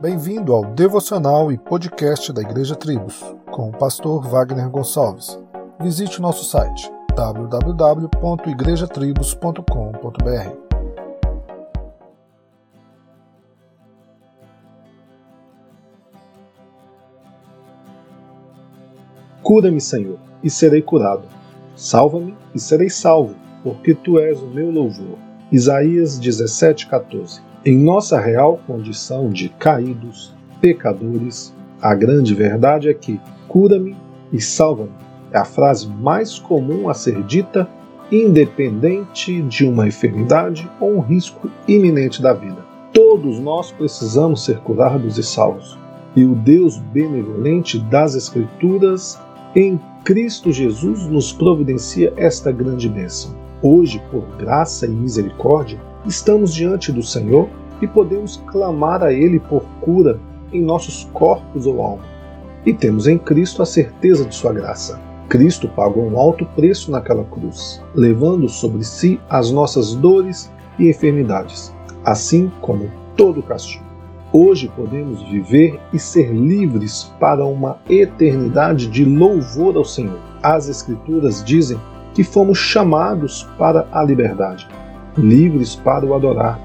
Bem-vindo ao devocional e podcast da Igreja Tribos, com o pastor Wagner Gonçalves. Visite o nosso site www.igrejatribos.com.br. Cura-me, Senhor, e serei curado. Salva-me e serei salvo, porque tu és o meu louvor. Isaías 17:14. Em nossa real condição de caídos, pecadores, a grande verdade é que cura-me e salva-me é a frase mais comum a ser dita, independente de uma enfermidade ou um risco iminente da vida. Todos nós precisamos ser curados e salvos. E o Deus benevolente das Escrituras, em Cristo Jesus, nos providencia esta grande bênção. Hoje, por graça e misericórdia, estamos diante do Senhor e podemos clamar a Ele por cura em nossos corpos ou alma. E temos em Cristo a certeza de Sua graça. Cristo pagou um alto preço naquela cruz, levando sobre si as nossas dores e enfermidades, assim como todo castigo. Hoje podemos viver e ser livres para uma eternidade de louvor ao Senhor. As Escrituras dizem que fomos chamados para a liberdade, livres para o adorar,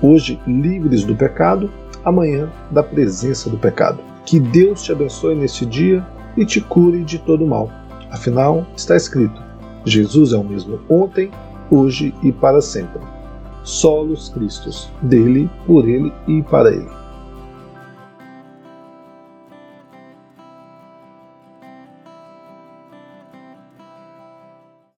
hoje livres do pecado, amanhã da presença do pecado. Que Deus te abençoe neste dia e te cure de todo mal. Afinal, está escrito: Jesus é o mesmo ontem, hoje e para sempre. Solos Cristos, dele, por ele e para ele.